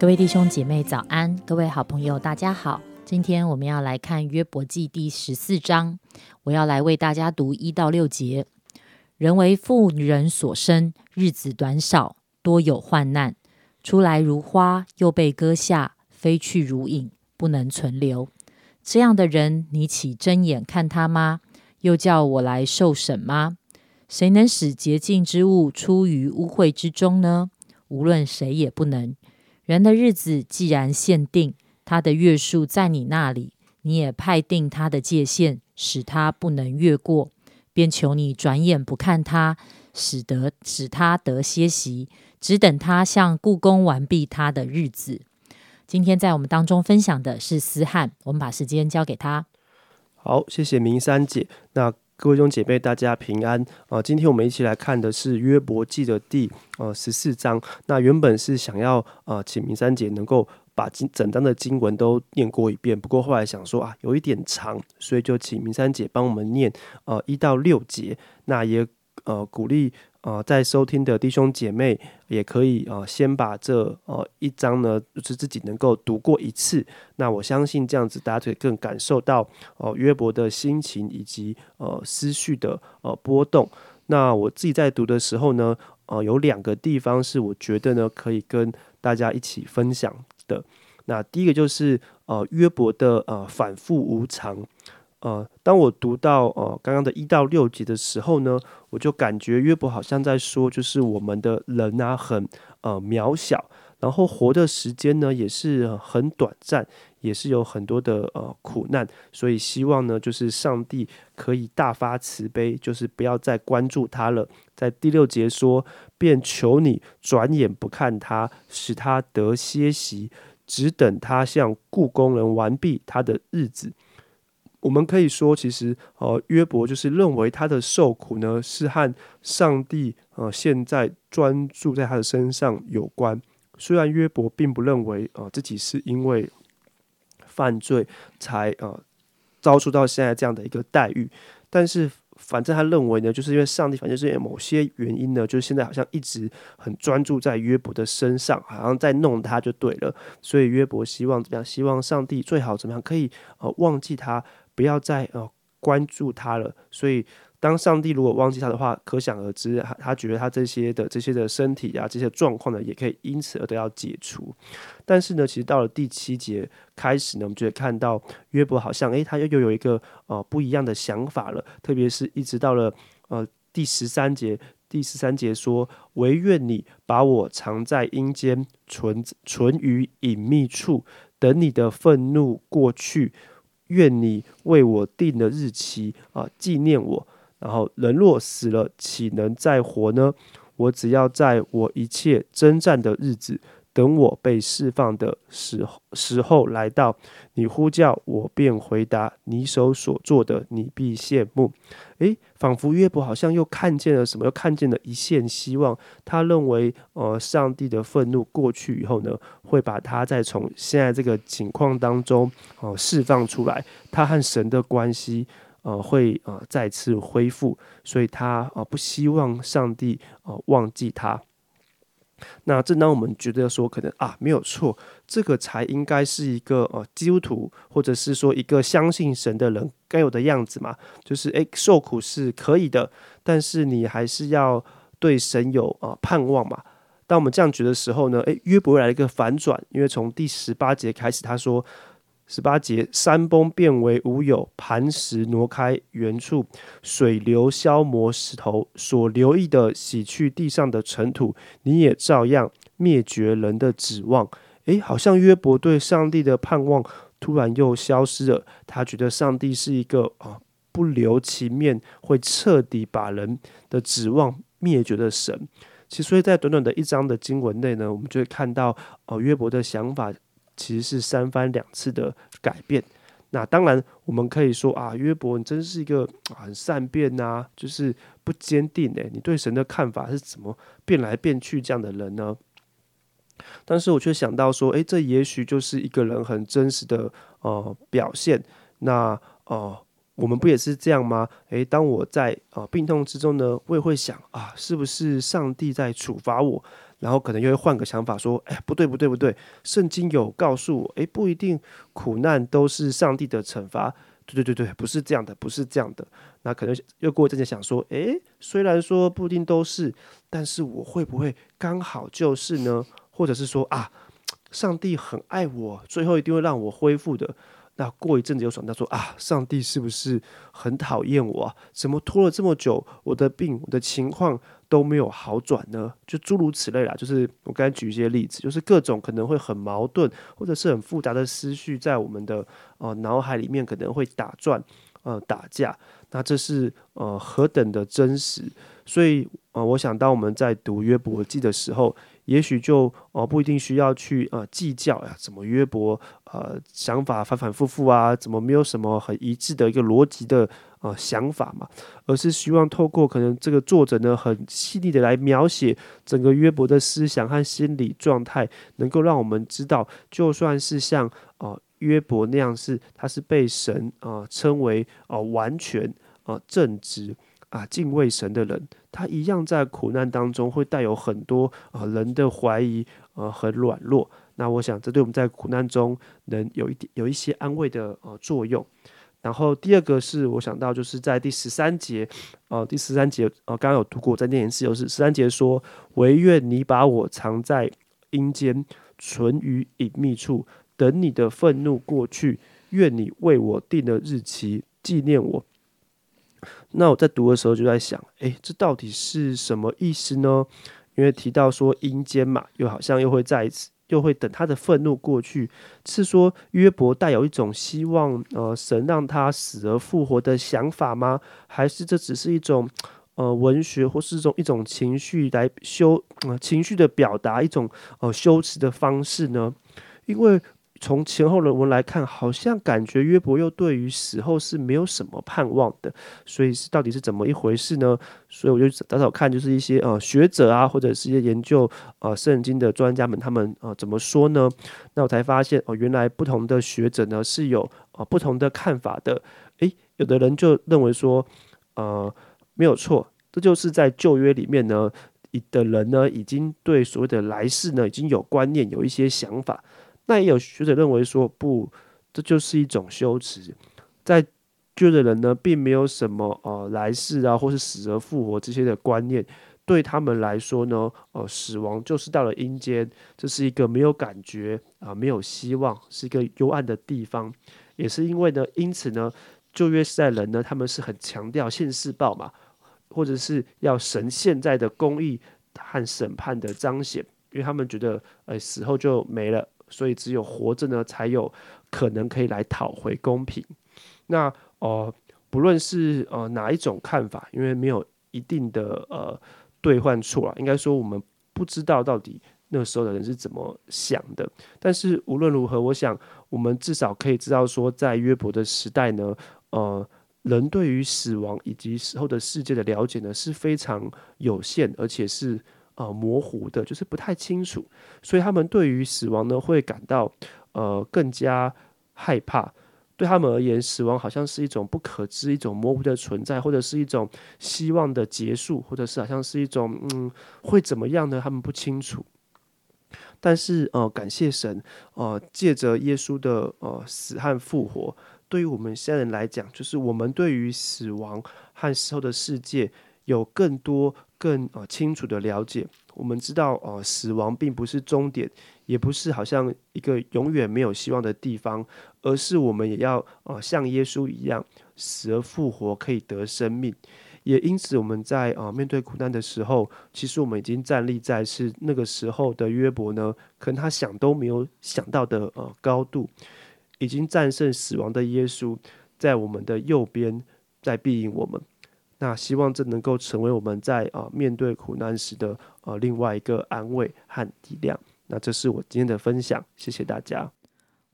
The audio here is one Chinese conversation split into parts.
各位弟兄姐妹早安，各位好朋友大家好。今天我们要来看约伯记第十四章，我要来为大家读一到六节。人为妇人所生，日子短少，多有患难。出来如花，又被割下，飞去如影，不能存留。这样的人，你起睁眼看他吗？又叫我来受审吗？谁能使洁净之物出于污秽之中呢？无论谁也不能。人的日子既然限定，他的月数在你那里，你也派定他的界限，使他不能越过，便求你转眼不看他，使得使他得歇息，只等他向故宫完毕他的日子。今天在我们当中分享的是思翰，我们把时间交给他。好，谢谢明山姐。那各位兄姐妹，大家平安啊、今天我们一起来看的是约伯记的第呃十四章。那原本是想要呃请明山姐能够把经整章的经文都念过一遍，不过后来想说啊有一点长，所以就请明山姐帮我们念呃一到六节。那也呃鼓励呃在收听的弟兄姐妹也可以呃先把这呃一章呢，就是自己能够读过一次。那我相信这样子大家可以更感受到哦、约伯的心情以及呃思绪的呃波动。那我自己在读的时候呢，呃有两个地方是我觉得呢可以跟大家一起分享的。那第一个就是呃约伯的呃反复无常。呃，当我读到呃刚刚的一到六集的时候呢，我就感觉约伯好像在说，就是我们的人啊很呃渺小，然后活的时间呢也是很短暂，也是有很多的呃苦难，所以希望呢就是上帝可以大发慈悲，就是不要再关注他了。在第六节说，便求你转眼不看他，使他得歇息，只等他向故宫人完毕他的日子。我们可以说，其实呃，约伯就是认为他的受苦呢是和上帝呃现在专注在他的身上有关。虽然约伯并不认为呃自己是因为犯罪才呃遭受到现在这样的一个待遇，但是反正他认为呢，就是因为上帝，反正是因为某些原因呢，就是现在好像一直很专注在约伯的身上，好像在弄他就对了。所以约伯希望怎么样？希望上帝最好怎么样可以呃忘记他，不要再呃关注他了。所以当上帝如果忘记他的话，可想而知，他他觉得他这些的这些的身体啊，这些状况呢，也可以因此而得到解除。但是呢，其实到了第七节开始呢，我们就会看到约伯好像诶，他又又有一个呃不一样的想法了。特别是一直到了呃第十三节，第十三节说：“唯愿你把我藏在阴间，存存于隐秘处，等你的愤怒过去。愿你为我定的日期啊、纪念我。然后人若死了，岂能再活呢？我只要在我一切征战的日子，等我被释放的时候时候来到，你呼叫我便回答，你手所做的，你必羡慕。诶，仿佛约伯好像又看见了什么，又看见了一线希望。他认为，呃，上帝的愤怒过去以后呢，会把他再从现在这个情况当中，哦、释放出来。他和神的关系，呃，会呃再次恢复。所以他呃不希望上帝呃忘记他。那正当我们觉得说可能啊没有错，这个才应该是一个呃基督徒，或者是说一个相信神的人该有的样子嘛，就是诶受苦是可以的，但是你还是要对神有、呃盼望嘛。当我们这样觉得的时候呢，诶约伯来了一个反转，因为从第十八节开始，他说。十八节，山崩变为无有，磐石挪开原处，水流消磨石头，所留意的洗去地上的尘土，你也照样灭绝人的指望。诶，好像约伯对上帝的盼望突然又消失了。他觉得上帝是一个啊不留情面，会彻底把人的指望灭绝的神。其实，所以在短短的一章的经文内呢，我们就会看到，哦、约伯的想法其实是三番两次的改变。那当然，我们可以说啊，约伯你真是一个很善变呐，就是不坚定诶，你对神的看法是怎么变来变去这样的人呢？但是我却想到说，诶，这也许就是一个人很真实的呃表现。那呃，我们不也是这样吗？诶，当我在啊病痛之中呢，我也会想啊，是不是上帝在处罚我？然后可能又会换个想法说，哎，不对不对不对，圣经有告诉我，诶，不一定苦难都是上帝的惩罚。对对对对，不是这样的，不是这样的。那可能又过一阵子想说，诶，虽然说不一定都是，但是我会不会刚好就是呢？或者是说啊，上帝很爱我，最后一定会让我恢复的。那过一阵子又想到说啊，上帝是不是很讨厌我啊？怎么拖了这么久，我的病、我的情况都没有好转呢？就诸如此类啦。就是我刚才举一些例子，就是各种可能会很矛盾或者是很复杂的思绪在我们的呃脑海里面可能会打转呃打架。那这是呃何等的真实？所以呃，我想当我们在读约伯记的时候。也许就哦不一定需要去呃计较呀，怎么约伯呃想法反反复复啊，怎么没有什么很一致的一个逻辑的呃想法嘛，而是希望透过可能这个作者呢很细腻的来描写整个约伯的思想和心理状态，能够让我们知道，就算是像啊约伯那样是他是被神啊称为啊完全啊正直。啊，敬畏神的人，他一样在苦难当中会带有很多啊人的怀疑，呃，很软弱。那我想，这对我们在苦难中能有一点有一些安慰的呃作用。然后第二个是我想到，就是在第十三节，呃，第十三节，呃，刚刚有读过，在念一次，就是十三节说：“唯愿你把我藏在阴间，存于隐秘处，等你的愤怒过去。愿你为我定了日期，纪念我。”那我在读的时候就在想，诶，这到底是什么意思呢？因为提到说阴间嘛，又好像又会再一次，又会等他的愤怒过去，是说约伯带有一种希望，呃，神让他死而复活的想法吗？还是这只是一种，呃，文学或是一种一种情绪来修，呃，情绪的表达一种，呃，修辞的方式呢？因为。从前后的文来看，好像感觉约伯又对于死后是没有什么盼望的，所以是到底是怎么一回事呢？所以我就找找看，就是一些呃学者啊，或者是一些研究呃圣经的专家们，他们呃怎么说呢？那我才发现哦，原来不同的学者呢是有呃不同的看法的。诶，有的人就认为说，呃没有错，这就是在旧约里面呢，的人呢已经对所谓的来世呢已经有观念，有一些想法。那也有学者认为说，不，这就是一种修辞，在旧的人呢，并没有什么呃来世啊，或是死而复活这些的观念，对他们来说呢，呃，死亡就是到了阴间，这是一个没有感觉啊，没有希望，是一个幽暗的地方。也是因为呢，因此呢，旧约时代人呢，他们是很强调现世报嘛，或者是要神现在的公义和审判的彰显，因为他们觉得，呃，死后就没了。所以只有活着呢，才有可能可以来讨回公平。那呃，不论是呃哪一种看法，因为没有一定的呃兑换错啊，应该说我们不知道到底那时候的人是怎么想的。但是无论如何，我想我们至少可以知道说，在约伯的时代呢，呃，人对于死亡以及死后的世界的了解呢是非常有限，而且是。呃，模糊的，就是不太清楚，所以他们对于死亡呢，会感到呃更加害怕。对他们而言，死亡好像是一种不可知、一种模糊的存在，或者是一种希望的结束，或者是好像是一种嗯会怎么样呢？他们不清楚。但是呃，感谢神，呃，借着耶稣的呃死和复活，对于我们现在人来讲，就是我们对于死亡和死后的世界有更多。更呃清楚的了解，我们知道呃死亡并不是终点，也不是好像一个永远没有希望的地方，而是我们也要呃像耶稣一样死而复活，可以得生命。也因此，我们在啊面对苦难的时候，其实我们已经站立在是那个时候的约伯呢，可能他想都没有想到的呃高度，已经战胜死亡的耶稣，在我们的右边在庇应我们。那希望这能够成为我们在啊面对苦难时的呃另外一个安慰和力量。那这是我今天的分享，谢谢大家。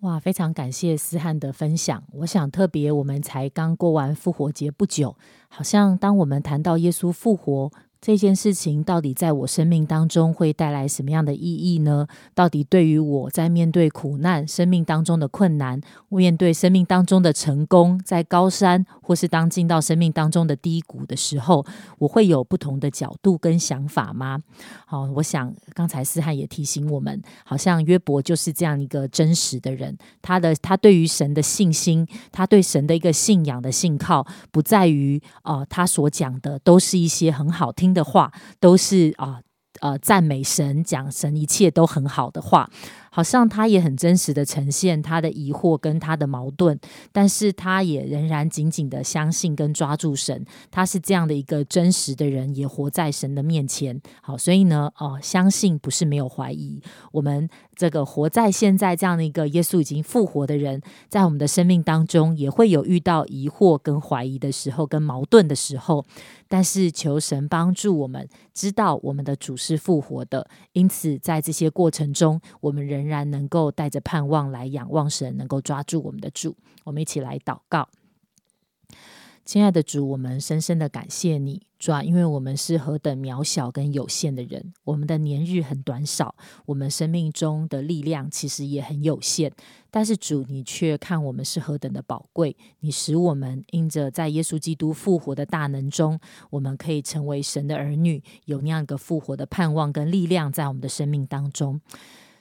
哇，非常感谢思翰的分享。我想特别，我们才刚过完复活节不久，好像当我们谈到耶稣复活。这件事情到底在我生命当中会带来什么样的意义呢？到底对于我在面对苦难、生命当中的困难、面对生命当中的成功，在高山或是当进到生命当中的低谷的时候，我会有不同的角度跟想法吗？好，我想刚才思翰也提醒我们，好像约伯就是这样一个真实的人，他的他对于神的信心，他对神的一个信仰的信靠，不在于呃他所讲的都是一些很好听。的话都是啊呃赞美神讲神一切都很好的话，好像他也很真实的呈现他的疑惑跟他的矛盾，但是他也仍然紧紧的相信跟抓住神，他是这样的一个真实的人，也活在神的面前。好，所以呢，哦，相信不是没有怀疑，我们。这个活在现在这样的一个耶稣已经复活的人，在我们的生命当中也会有遇到疑惑跟怀疑的时候，跟矛盾的时候。但是求神帮助我们知道我们的主是复活的，因此在这些过程中，我们仍仍然能够带着盼望来仰望神，能够抓住我们的主。我们一起来祷告。亲爱的主，我们深深的感谢你，主啊，因为我们是何等渺小跟有限的人，我们的年日很短少，我们生命中的力量其实也很有限。但是主，你却看我们是何等的宝贵，你使我们因着在耶稣基督复活的大能中，我们可以成为神的儿女，有那样一个复活的盼望跟力量在我们的生命当中。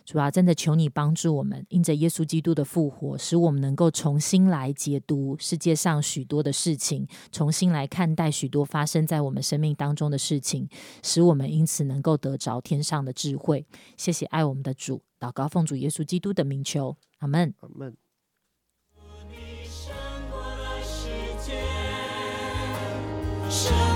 主啊，真的求你帮助我们，因着耶稣基督的复活，使我们能够重新来解读世界上许多的事情，重新来看待许多发生在我们生命当中的事情，使我们因此能够得着天上的智慧。谢谢爱我们的主，祷告奉主耶稣基督的名求，阿门。阿门。生